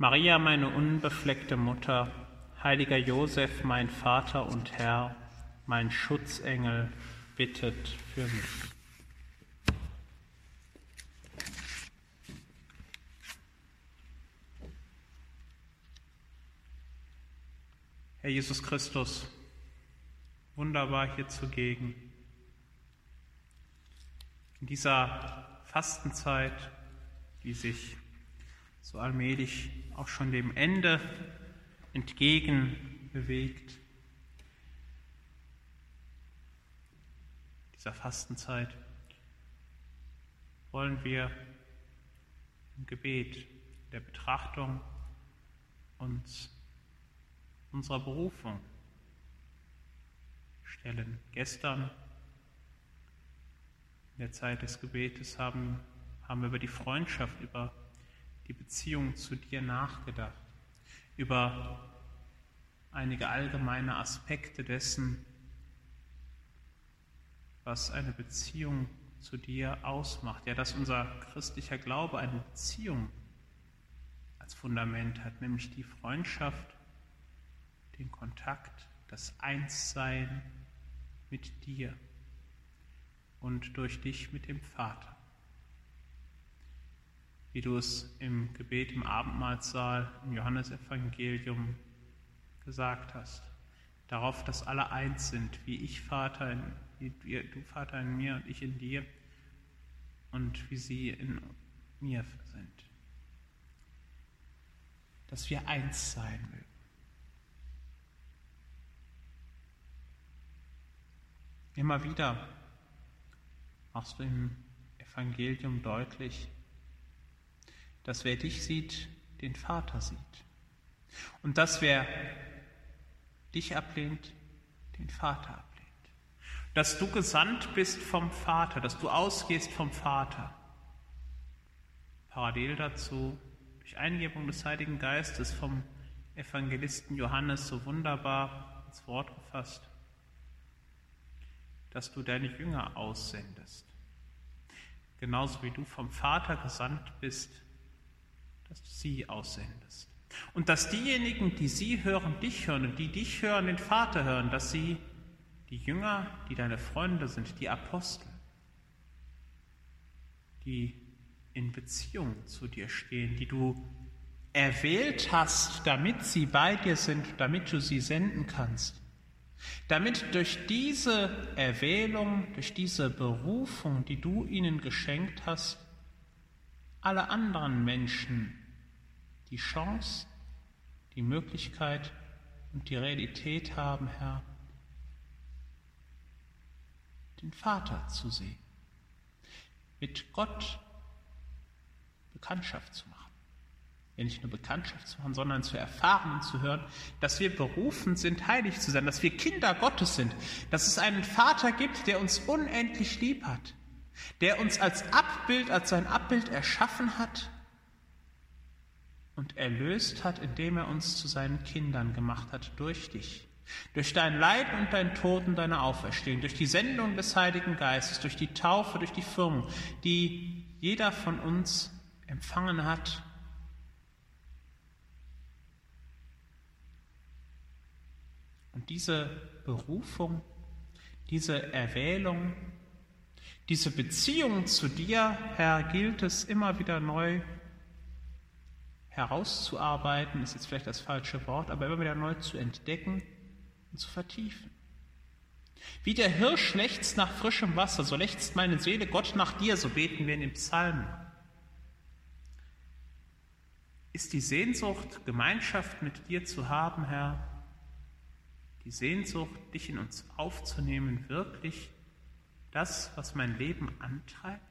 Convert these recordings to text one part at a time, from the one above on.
Maria, meine unbefleckte Mutter, heiliger Josef, mein Vater und Herr, mein Schutzengel, bittet für mich. Herr Jesus Christus, wunderbar hier zugegen. In dieser Fastenzeit, die sich so allmählich auch schon dem Ende entgegen bewegt. Dieser Fastenzeit wollen wir im Gebet, der Betrachtung uns unserer Berufung stellen. Gestern in der Zeit des Gebetes haben, haben wir über die Freundschaft, über die Beziehung zu dir nachgedacht, über einige allgemeine Aspekte dessen, was eine Beziehung zu dir ausmacht. Ja, dass unser christlicher Glaube eine Beziehung als Fundament hat, nämlich die Freundschaft, den Kontakt, das Einssein mit dir und durch dich mit dem Vater wie du es im Gebet im Abendmahlsaal im Johannesevangelium gesagt hast. Darauf, dass alle eins sind, wie ich Vater, in, wie du Vater in mir und ich in dir und wie sie in mir sind. Dass wir eins sein mögen. Immer wieder machst du im Evangelium deutlich, dass wer dich sieht, den Vater sieht. Und dass wer dich ablehnt, den Vater ablehnt. Dass du gesandt bist vom Vater, dass du ausgehst vom Vater. Parallel dazu, durch Eingebung des Heiligen Geistes vom Evangelisten Johannes so wunderbar ins Wort gefasst, dass du deine Jünger aussendest. Genauso wie du vom Vater gesandt bist, dass du sie aussendest. Und dass diejenigen, die sie hören, dich hören und die dich hören, den Vater hören, dass sie die Jünger, die deine Freunde sind, die Apostel, die in Beziehung zu dir stehen, die du erwählt hast, damit sie bei dir sind, damit du sie senden kannst. Damit durch diese Erwählung, durch diese Berufung, die du ihnen geschenkt hast, alle anderen Menschen die Chance, die Möglichkeit und die Realität haben, Herr, den Vater zu sehen, mit Gott Bekanntschaft zu machen. Ja, nicht nur Bekanntschaft zu machen, sondern zu erfahren und zu hören, dass wir berufen sind, heilig zu sein, dass wir Kinder Gottes sind, dass es einen Vater gibt, der uns unendlich lieb hat, der uns als Abbild, als sein Abbild erschaffen hat und erlöst hat, indem er uns zu seinen Kindern gemacht hat durch dich. Durch dein Leiden und dein Tod und deine Auferstehung, durch die Sendung des Heiligen Geistes, durch die Taufe, durch die Firmung, die jeder von uns empfangen hat. Und diese Berufung, diese Erwählung, diese Beziehung zu dir, Herr, gilt es immer wieder neu herauszuarbeiten, ist jetzt vielleicht das falsche Wort, aber immer wieder neu zu entdecken und zu vertiefen. Wie der Hirsch lechzt nach frischem Wasser, so lechzt meine Seele Gott nach dir, so beten wir in den Psalmen. Ist die Sehnsucht, Gemeinschaft mit dir zu haben, Herr, die Sehnsucht, dich in uns aufzunehmen, wirklich das, was mein Leben antreibt?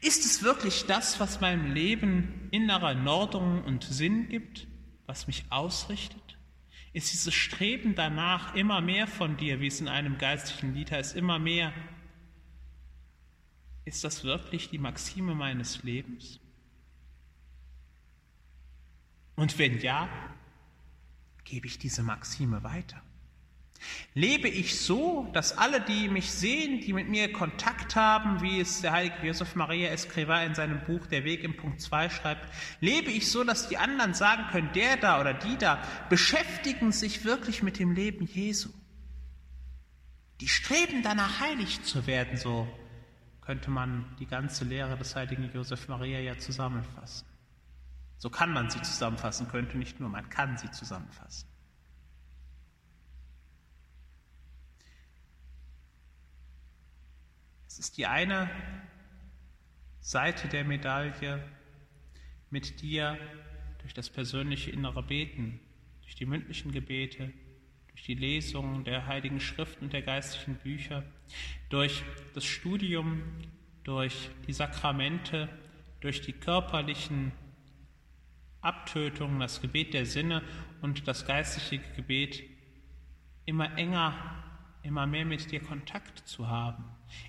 Ist es wirklich das, was meinem Leben innere Nordung und Sinn gibt, was mich ausrichtet? Ist dieses Streben danach immer mehr von dir, wie es in einem geistlichen Lied heißt, immer mehr? Ist das wirklich die Maxime meines Lebens? Und wenn ja, gebe ich diese Maxime weiter? Lebe ich so, dass alle, die mich sehen, die mit mir Kontakt haben, wie es der heilige Josef Maria Escriva in seinem Buch Der Weg im Punkt 2 schreibt, lebe ich so, dass die anderen sagen können, der da oder die da beschäftigen sich wirklich mit dem Leben Jesu. Die streben danach heilig zu werden, so könnte man die ganze Lehre des heiligen Josef Maria ja zusammenfassen. So kann man sie zusammenfassen, könnte nicht nur, man kann sie zusammenfassen. Es ist die eine Seite der Medaille, mit dir durch das persönliche innere Beten, durch die mündlichen Gebete, durch die Lesung der heiligen Schrift und der geistlichen Bücher, durch das Studium, durch die Sakramente, durch die körperlichen Abtötungen, das Gebet der Sinne und das geistliche Gebet immer enger, immer mehr mit dir Kontakt zu haben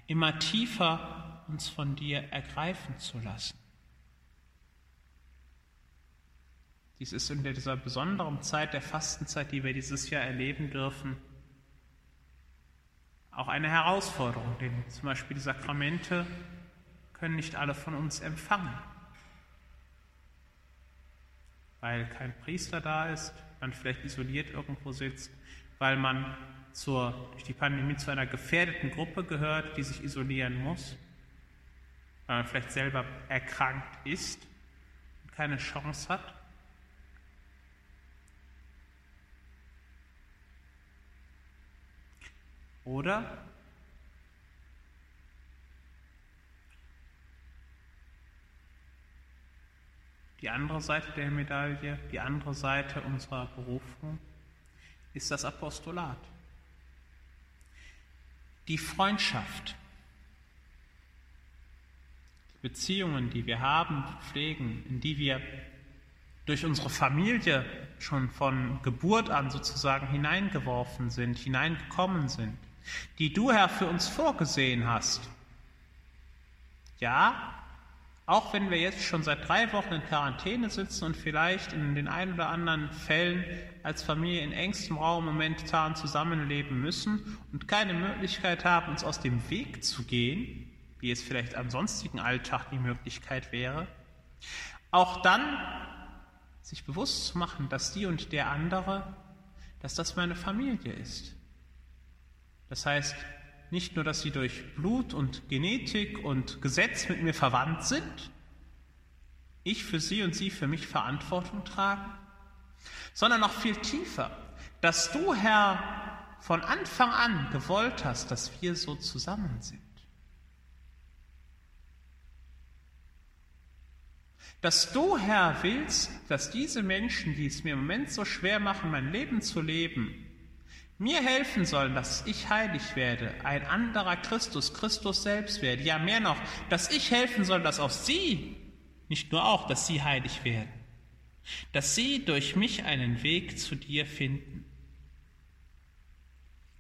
immer tiefer uns von dir ergreifen zu lassen. Dies ist in dieser besonderen Zeit der Fastenzeit, die wir dieses Jahr erleben dürfen, auch eine Herausforderung, denn zum Beispiel die Sakramente können nicht alle von uns empfangen, weil kein Priester da ist, man vielleicht isoliert irgendwo sitzt, weil man zur, durch die Pandemie zu einer gefährdeten Gruppe gehört, die sich isolieren muss, weil man vielleicht selber erkrankt ist und keine Chance hat. Oder die andere Seite der Medaille, die andere Seite unserer Berufung ist das Apostolat die Freundschaft, die Beziehungen, die wir haben, pflegen, in die wir durch unsere Familie schon von Geburt an sozusagen hineingeworfen sind, hineingekommen sind, die du, Herr, für uns vorgesehen hast. Ja, auch wenn wir jetzt schon seit drei Wochen in Quarantäne sitzen und vielleicht in den ein oder anderen Fällen als Familie in engstem Raum momentan zusammenleben müssen und keine Möglichkeit haben, uns aus dem Weg zu gehen, wie es vielleicht am sonstigen Alltag die Möglichkeit wäre, auch dann sich bewusst zu machen, dass die und der andere, dass das meine Familie ist. Das heißt, nicht nur, dass sie durch Blut und Genetik und Gesetz mit mir verwandt sind, ich für sie und sie für mich Verantwortung tragen, sondern noch viel tiefer, dass du, Herr, von Anfang an gewollt hast, dass wir so zusammen sind. Dass du, Herr, willst, dass diese Menschen, die es mir im Moment so schwer machen, mein Leben zu leben, mir helfen sollen, dass ich heilig werde, ein anderer Christus, Christus selbst werde. Ja, mehr noch, dass ich helfen soll, dass auch sie, nicht nur auch, dass sie heilig werden, dass sie durch mich einen Weg zu dir finden.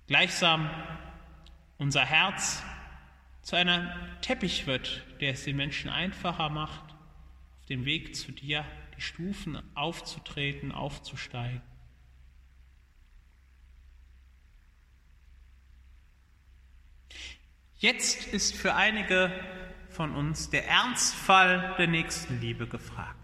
Gleichsam unser Herz zu einem Teppich wird, der es den Menschen einfacher macht, auf dem Weg zu dir die Stufen aufzutreten, aufzusteigen. Jetzt ist für einige von uns der Ernstfall der Nächstenliebe gefragt.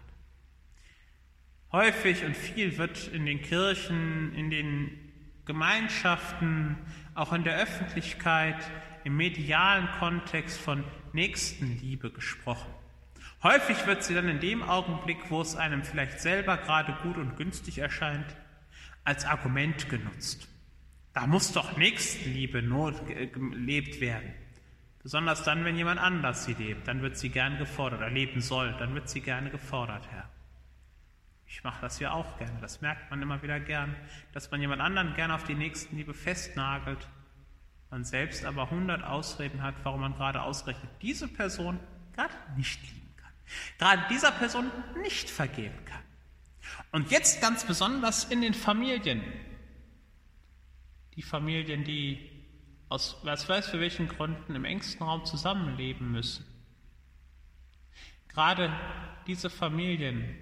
Häufig und viel wird in den Kirchen, in den Gemeinschaften, auch in der Öffentlichkeit, im medialen Kontext von Nächstenliebe gesprochen. Häufig wird sie dann in dem Augenblick, wo es einem vielleicht selber gerade gut und günstig erscheint, als Argument genutzt. Da muss doch Nächstenliebe nur gelebt werden. Besonders dann, wenn jemand anders sie lebt, dann wird sie gern gefordert oder leben soll, dann wird sie gerne gefordert, Herr. Ich mache das ja auch gerne, das merkt man immer wieder gern, dass man jemand anderen gern auf die Nächstenliebe festnagelt, man selbst aber hundert Ausreden hat, warum man gerade ausrechnet diese Person gerade nicht lieben kann, gerade dieser Person nicht vergeben kann. Und jetzt ganz besonders in den Familien. Die Familien, die aus was weiß für welchen Gründen im engsten Raum zusammenleben müssen. Gerade diese Familien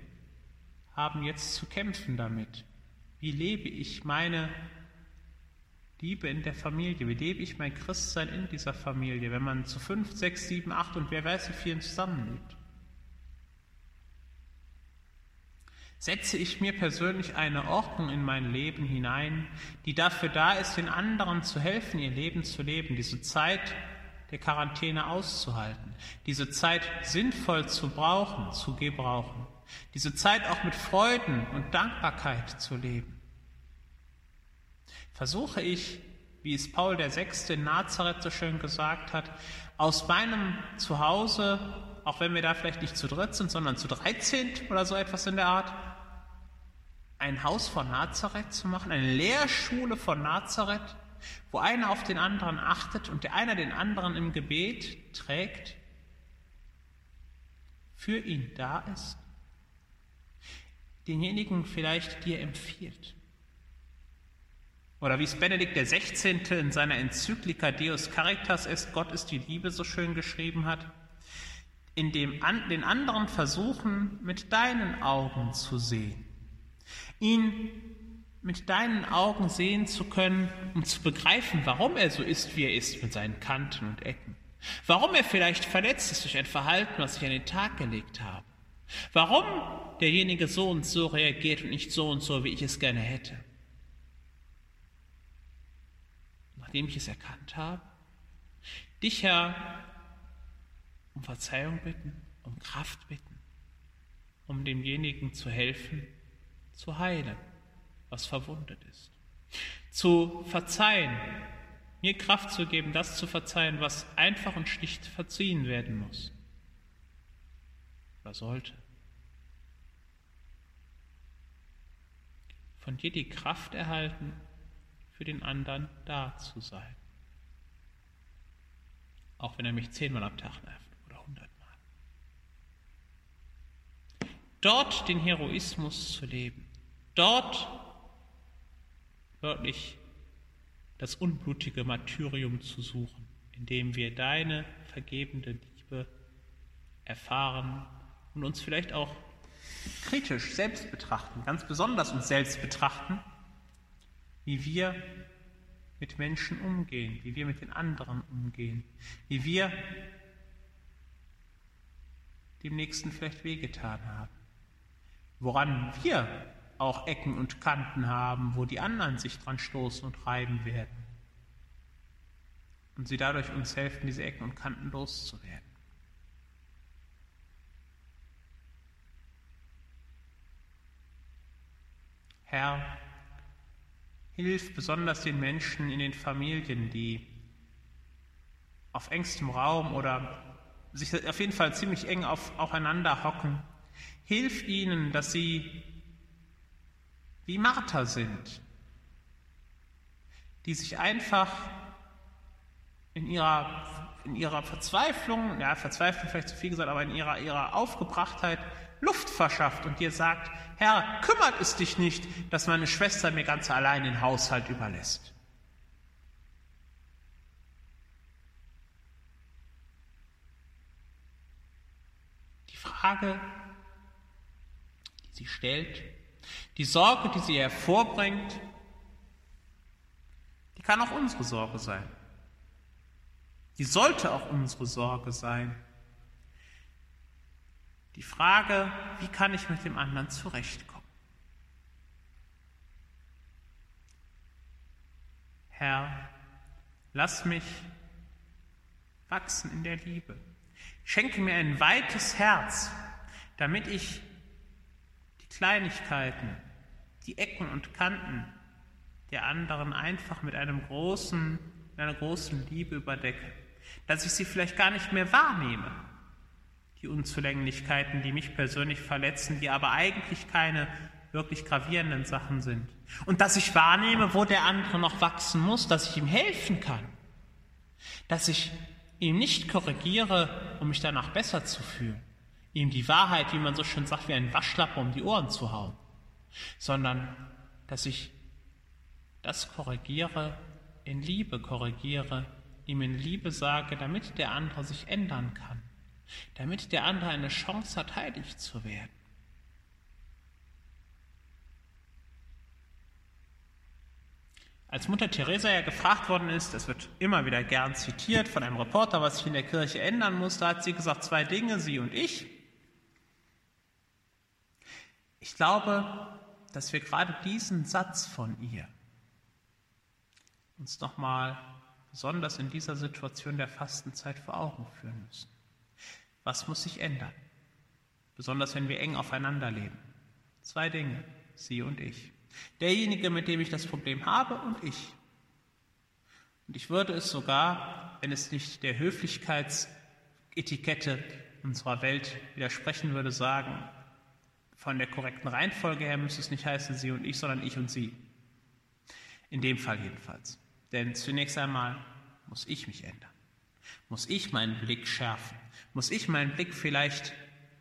haben jetzt zu kämpfen damit. Wie lebe ich meine Liebe in der Familie? Wie lebe ich mein Christsein in dieser Familie, wenn man zu fünf, sechs, sieben, acht und wer weiß wie vielen zusammenlebt? Setze ich mir persönlich eine Ordnung in mein Leben hinein, die dafür da ist, den anderen zu helfen, ihr Leben zu leben, diese Zeit der Quarantäne auszuhalten, diese Zeit sinnvoll zu brauchen, zu gebrauchen, diese Zeit auch mit Freuden und Dankbarkeit zu leben. Versuche ich, wie es Paul Sechste in Nazareth so schön gesagt hat, aus meinem Zuhause, auch wenn wir da vielleicht nicht zu dritt sind, sondern zu dreizehnt oder so etwas in der Art, ein Haus von Nazareth zu machen, eine Lehrschule von Nazareth, wo einer auf den anderen achtet und der einer den anderen im Gebet trägt, für ihn da ist, denjenigen vielleicht dir empfiehlt. Oder wie es Benedikt XVI. in seiner Enzyklika Deus Caritas est, Gott ist die Liebe, so schön geschrieben hat, in dem an, den anderen versuchen, mit deinen Augen zu sehen ihn mit deinen Augen sehen zu können, um zu begreifen, warum er so ist, wie er ist, mit seinen Kanten und Ecken. Warum er vielleicht verletzt ist durch ein Verhalten, was ich an den Tag gelegt habe. Warum derjenige so und so reagiert und nicht so und so, wie ich es gerne hätte. Nachdem ich es erkannt habe, dich, Herr, um Verzeihung bitten, um Kraft bitten, um demjenigen zu helfen, zu heilen, was verwundet ist. Zu verzeihen, mir Kraft zu geben, das zu verzeihen, was einfach und schlicht verziehen werden muss oder sollte. Von dir die Kraft erhalten, für den anderen da zu sein. Auch wenn er mich zehnmal am Tag nervt oder hundertmal. Dort den Heroismus zu leben, dort wörtlich das unblutige Martyrium zu suchen, indem wir deine vergebende Liebe erfahren und uns vielleicht auch kritisch selbst betrachten, ganz besonders uns selbst betrachten, wie wir mit Menschen umgehen, wie wir mit den anderen umgehen, wie wir dem Nächsten vielleicht wehgetan haben, woran wir auch Ecken und Kanten haben, wo die anderen sich dran stoßen und reiben werden. Und sie dadurch uns helfen, diese Ecken und Kanten loszuwerden. Herr, hilf besonders den Menschen in den Familien, die auf engstem Raum oder sich auf jeden Fall ziemlich eng auf, aufeinander hocken. Hilf ihnen, dass sie wie Martha sind, die sich einfach in ihrer, in ihrer Verzweiflung, ja, Verzweiflung vielleicht zu viel gesagt, aber in ihrer, ihrer Aufgebrachtheit Luft verschafft und dir sagt, Herr, kümmert es dich nicht, dass meine Schwester mir ganz allein den Haushalt überlässt. Die Frage, die sie stellt, die Sorge, die sie hervorbringt, die kann auch unsere Sorge sein. Die sollte auch unsere Sorge sein. Die Frage, wie kann ich mit dem anderen zurechtkommen? Herr, lass mich wachsen in der Liebe. Schenke mir ein weites Herz, damit ich Kleinigkeiten, die Ecken und Kanten der anderen einfach mit einem großen, einer großen Liebe überdecke, dass ich sie vielleicht gar nicht mehr wahrnehme, die Unzulänglichkeiten, die mich persönlich verletzen, die aber eigentlich keine wirklich gravierenden Sachen sind. Und dass ich wahrnehme, wo der andere noch wachsen muss, dass ich ihm helfen kann, dass ich ihm nicht korrigiere, um mich danach besser zu fühlen, ihm die Wahrheit, wie man so schön sagt, wie ein Waschlappen um die Ohren zu hauen, sondern dass ich das korrigiere, in Liebe korrigiere, ihm in Liebe sage, damit der andere sich ändern kann, damit der andere eine Chance hat, heilig zu werden. Als Mutter Teresa ja gefragt worden ist, es wird immer wieder gern zitiert von einem Reporter, was sich in der Kirche ändern muss, da hat sie gesagt, zwei Dinge, sie und ich. Ich glaube, dass wir gerade diesen Satz von ihr uns nochmal besonders in dieser Situation der Fastenzeit vor Augen führen müssen. Was muss sich ändern? Besonders wenn wir eng aufeinander leben. Zwei Dinge, sie und ich. Derjenige, mit dem ich das Problem habe und ich. Und ich würde es sogar, wenn es nicht der Höflichkeitsetikette unserer Welt widersprechen würde, sagen, von der korrekten Reihenfolge her müsste es nicht heißen Sie und ich, sondern ich und Sie. In dem Fall jedenfalls. Denn zunächst einmal muss ich mich ändern. Muss ich meinen Blick schärfen. Muss ich meinen Blick vielleicht,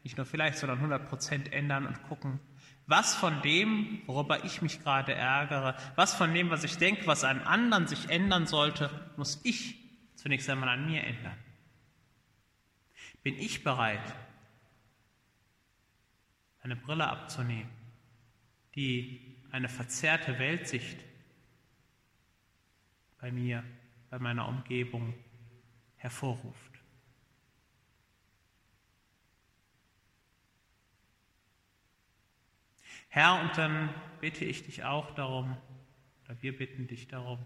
nicht nur vielleicht, sondern 100 Prozent ändern und gucken, was von dem, worüber ich mich gerade ärgere, was von dem, was ich denke, was an anderen sich ändern sollte, muss ich zunächst einmal an mir ändern. Bin ich bereit, eine Brille abzunehmen, die eine verzerrte Weltsicht bei mir, bei meiner Umgebung hervorruft? Herr, und dann bitte ich dich auch darum, oder wir bitten dich darum,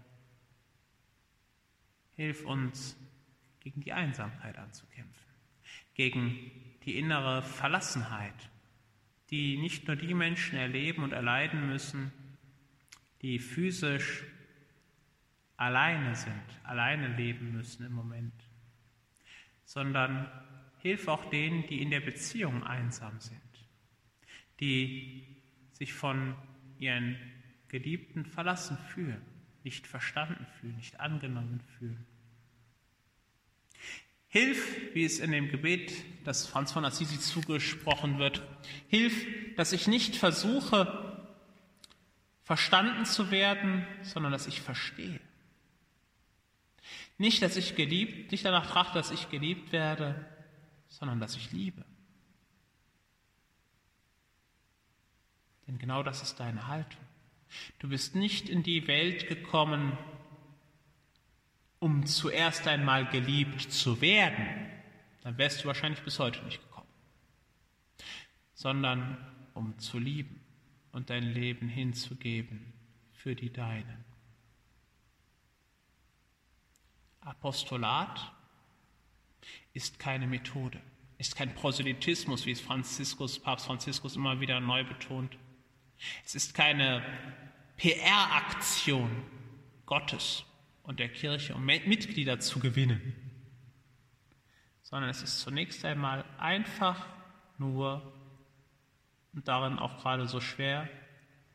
hilf uns, gegen die Einsamkeit anzukämpfen, gegen die innere Verlassenheit, die nicht nur die Menschen erleben und erleiden müssen, die physisch alleine sind, alleine leben müssen im Moment, sondern hilf auch denen, die in der Beziehung einsam sind, die sich von ihren Geliebten verlassen fühlen, nicht verstanden fühlen, nicht angenommen fühlen. Hilf, wie es in dem Gebet, das Franz von Assisi zugesprochen wird, hilf, dass ich nicht versuche, verstanden zu werden, sondern dass ich verstehe. Nicht, dass ich geliebt, nicht danach trachte, dass ich geliebt werde, sondern dass ich liebe. Denn genau das ist deine Haltung. Du bist nicht in die Welt gekommen, um zuerst einmal geliebt zu werden. Dann wärst du wahrscheinlich bis heute nicht gekommen. Sondern um zu lieben und dein Leben hinzugeben für die Deinen. Apostolat ist keine Methode, ist kein Proselytismus, wie es Franziskus, Papst Franziskus immer wieder neu betont. Es ist keine PR-Aktion Gottes und der Kirche, um Mitglieder zu gewinnen, sondern es ist zunächst einmal einfach nur und darin auch gerade so schwer,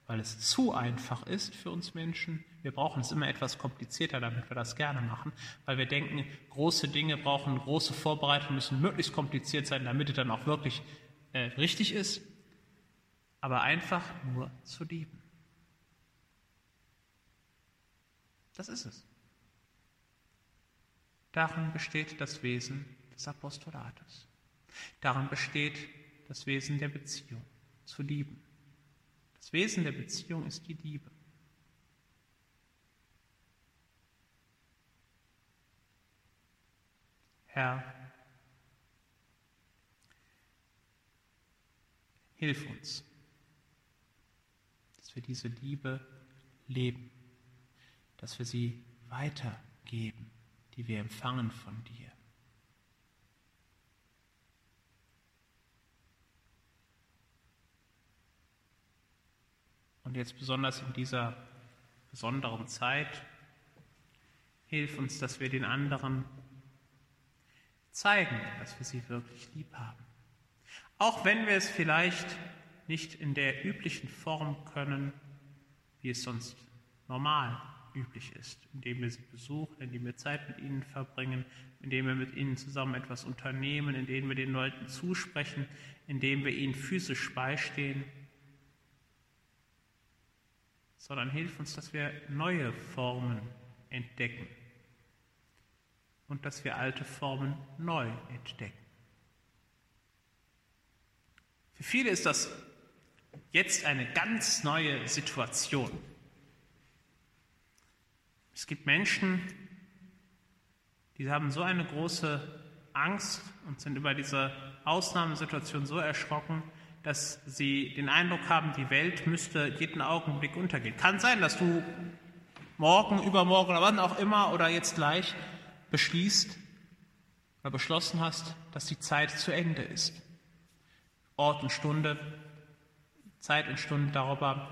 weil es zu einfach ist für uns Menschen. Wir brauchen es immer etwas komplizierter, damit wir das gerne machen, weil wir denken, große Dinge brauchen große Vorbereitungen, müssen möglichst kompliziert sein, damit es dann auch wirklich äh, richtig ist aber einfach nur zu lieben. Das ist es. Darin besteht das Wesen des Apostolates. Darin besteht das Wesen der Beziehung, zu lieben. Das Wesen der Beziehung ist die Liebe. Herr, hilf uns dass wir diese Liebe leben, dass wir sie weitergeben, die wir empfangen von dir. Und jetzt besonders in dieser besonderen Zeit, hilf uns, dass wir den anderen zeigen, dass wir sie wirklich lieb haben. Auch wenn wir es vielleicht nicht in der üblichen Form können, wie es sonst normal üblich ist, indem wir sie besuchen, indem wir Zeit mit ihnen verbringen, indem wir mit ihnen zusammen etwas unternehmen, indem wir den Leuten zusprechen, indem wir ihnen physisch beistehen, sondern hilf uns, dass wir neue Formen entdecken und dass wir alte Formen neu entdecken. Für viele ist das jetzt eine ganz neue Situation. Es gibt Menschen, die haben so eine große Angst und sind über diese Ausnahmesituation so erschrocken, dass sie den Eindruck haben, die Welt müsste jeden Augenblick untergehen. Kann sein, dass du morgen, übermorgen oder wann auch immer oder jetzt gleich beschließt oder beschlossen hast, dass die Zeit zu Ende ist. Ort und Stunde, Zeit und Stunde darüber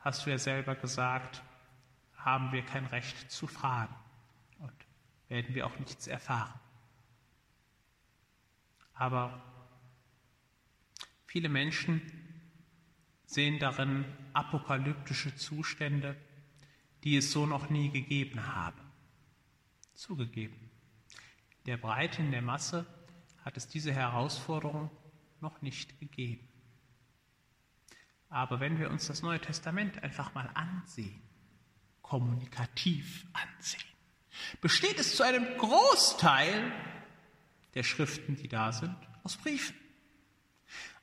hast du ja selber gesagt, haben wir kein Recht zu fragen und werden wir auch nichts erfahren. Aber viele Menschen sehen darin apokalyptische Zustände, die es so noch nie gegeben habe. Zugegeben. Der Breite in der Masse hat es diese Herausforderung noch nicht gegeben. Aber wenn wir uns das Neue Testament einfach mal ansehen, kommunikativ ansehen, besteht es zu einem Großteil der Schriften, die da sind, aus Briefen.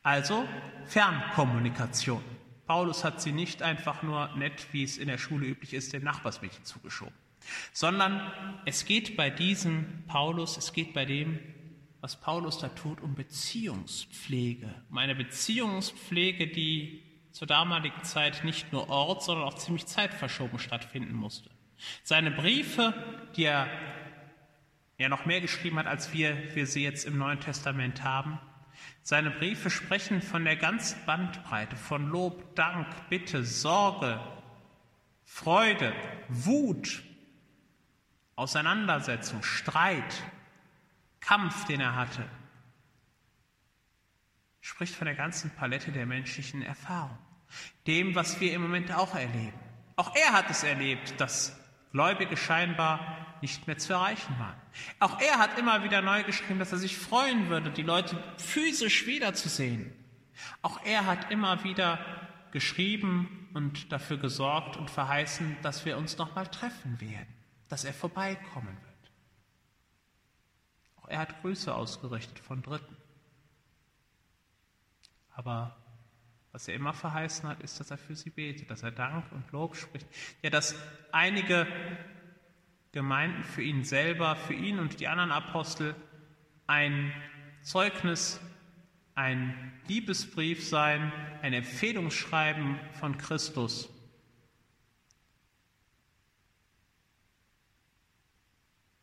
Also Fernkommunikation. Paulus hat sie nicht einfach nur nett, wie es in der Schule üblich ist, dem Nachbarsmädchen zugeschoben, sondern es geht bei diesem Paulus, es geht bei dem was Paulus da tut, um Beziehungspflege, um eine Beziehungspflege, die zur damaligen Zeit nicht nur ort, sondern auch ziemlich zeitverschoben stattfinden musste. Seine Briefe, die er ja noch mehr geschrieben hat, als wir, wir sie jetzt im Neuen Testament haben, seine Briefe sprechen von der ganzen Bandbreite, von Lob, Dank, Bitte, Sorge, Freude, Wut, Auseinandersetzung, Streit, Kampf, den er hatte, spricht von der ganzen Palette der menschlichen Erfahrung. Dem, was wir im Moment auch erleben. Auch er hat es erlebt, dass Gläubige scheinbar nicht mehr zu erreichen waren. Auch er hat immer wieder neu geschrieben, dass er sich freuen würde, die Leute physisch wiederzusehen. Auch er hat immer wieder geschrieben und dafür gesorgt und verheißen, dass wir uns nochmal treffen werden, dass er vorbeikommen wird. Auch er hat Grüße ausgerichtet von Dritten. Aber was er immer verheißen hat, ist, dass er für sie betet, dass er Dank und Lob spricht. Ja, dass einige Gemeinden für ihn selber, für ihn und die anderen Apostel ein Zeugnis, ein Liebesbrief sein, ein Empfehlungsschreiben von Christus.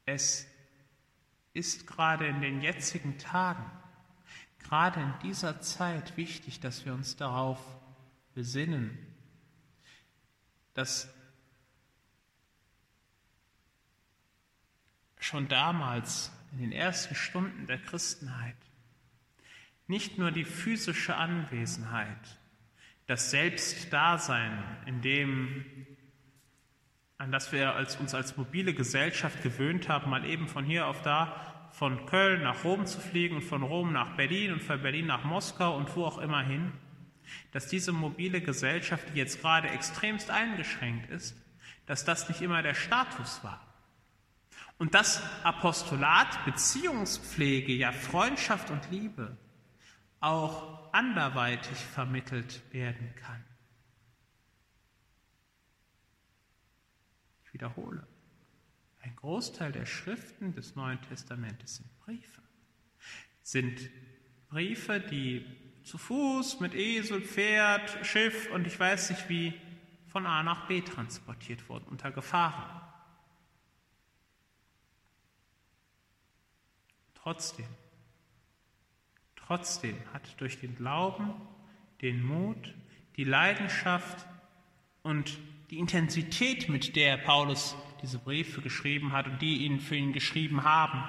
Es ist gerade in den jetzigen Tagen, gerade in dieser Zeit wichtig, dass wir uns darauf besinnen, dass schon damals in den ersten Stunden der Christenheit nicht nur die physische Anwesenheit, das Selbstdasein, in dem an das wir als, uns als mobile Gesellschaft gewöhnt haben, mal eben von hier auf da, von Köln nach Rom zu fliegen und von Rom nach Berlin und von Berlin nach Moskau und wo auch immer hin, dass diese mobile Gesellschaft, die jetzt gerade extremst eingeschränkt ist, dass das nicht immer der Status war. Und dass Apostolat, Beziehungspflege, ja Freundschaft und Liebe auch anderweitig vermittelt werden kann. Ich wiederhole. Ein Großteil der Schriften des Neuen Testamentes sind Briefe. Sind Briefe, die zu Fuß, mit Esel, Pferd, Schiff und ich weiß nicht wie von A nach B transportiert wurden, unter Gefahren. Trotzdem, trotzdem hat durch den Glauben, den Mut, die Leidenschaft und die Intensität, mit der Paulus diese Briefe geschrieben hat und die ihn für ihn geschrieben haben,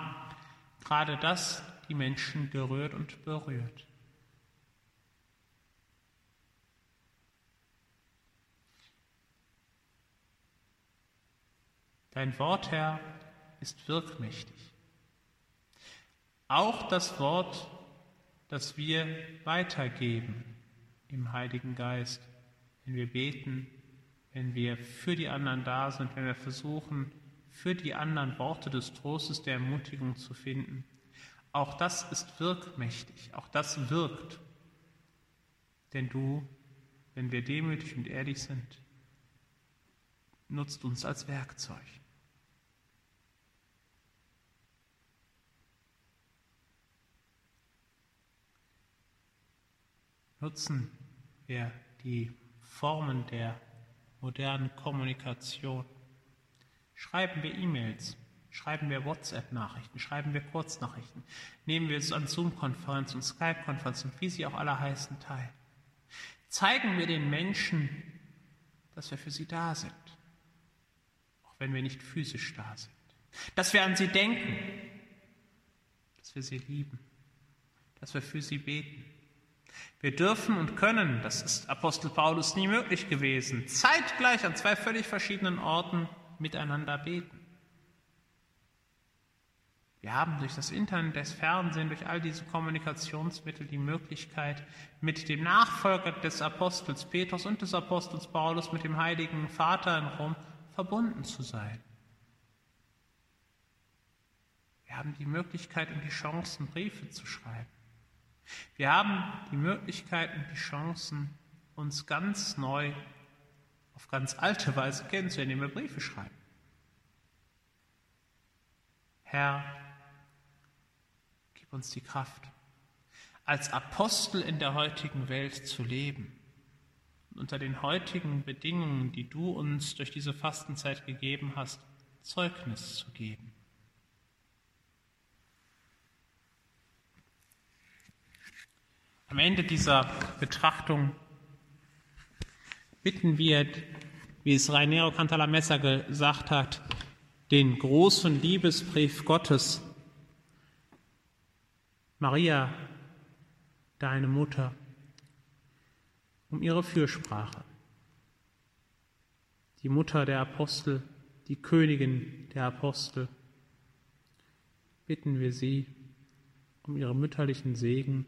gerade das die Menschen gerührt und berührt. Dein Wort, Herr, ist wirkmächtig. Auch das Wort, das wir weitergeben im Heiligen Geist, wenn wir beten, wenn wir für die anderen da sind, wenn wir versuchen, für die anderen Worte des Trostes, der Ermutigung zu finden. Auch das ist wirkmächtig, auch das wirkt. Denn du, wenn wir demütig und ehrlich sind, nutzt uns als Werkzeug. Nutzen wir die Formen der modernen Kommunikation. Schreiben wir E-Mails, schreiben wir WhatsApp-Nachrichten, schreiben wir Kurznachrichten, nehmen wir es an Zoom-Konferenzen und Skype-Konferenzen, wie sie auch alle heißen, teil. Zeigen wir den Menschen, dass wir für sie da sind, auch wenn wir nicht physisch da sind. Dass wir an sie denken, dass wir sie lieben, dass wir für sie beten wir dürfen und können, das ist Apostel Paulus nie möglich gewesen, zeitgleich an zwei völlig verschiedenen Orten miteinander beten. Wir haben durch das Internet, das Fernsehen, durch all diese Kommunikationsmittel die Möglichkeit, mit dem Nachfolger des Apostels Petrus und des Apostels Paulus, mit dem Heiligen Vater in Rom, verbunden zu sein. Wir haben die Möglichkeit und die Chancen, Briefe zu schreiben. Wir haben die Möglichkeiten, die Chancen, uns ganz neu, auf ganz alte Weise kennenzulernen, indem wir Briefe schreiben. Herr, gib uns die Kraft, als Apostel in der heutigen Welt zu leben, unter den heutigen Bedingungen, die du uns durch diese Fastenzeit gegeben hast, Zeugnis zu geben. Am Ende dieser Betrachtung bitten wir, wie es Rainero Cantalamessa gesagt hat, den großen Liebesbrief Gottes, Maria, deine Mutter, um ihre Fürsprache. Die Mutter der Apostel, die Königin der Apostel, bitten wir sie um ihre mütterlichen Segen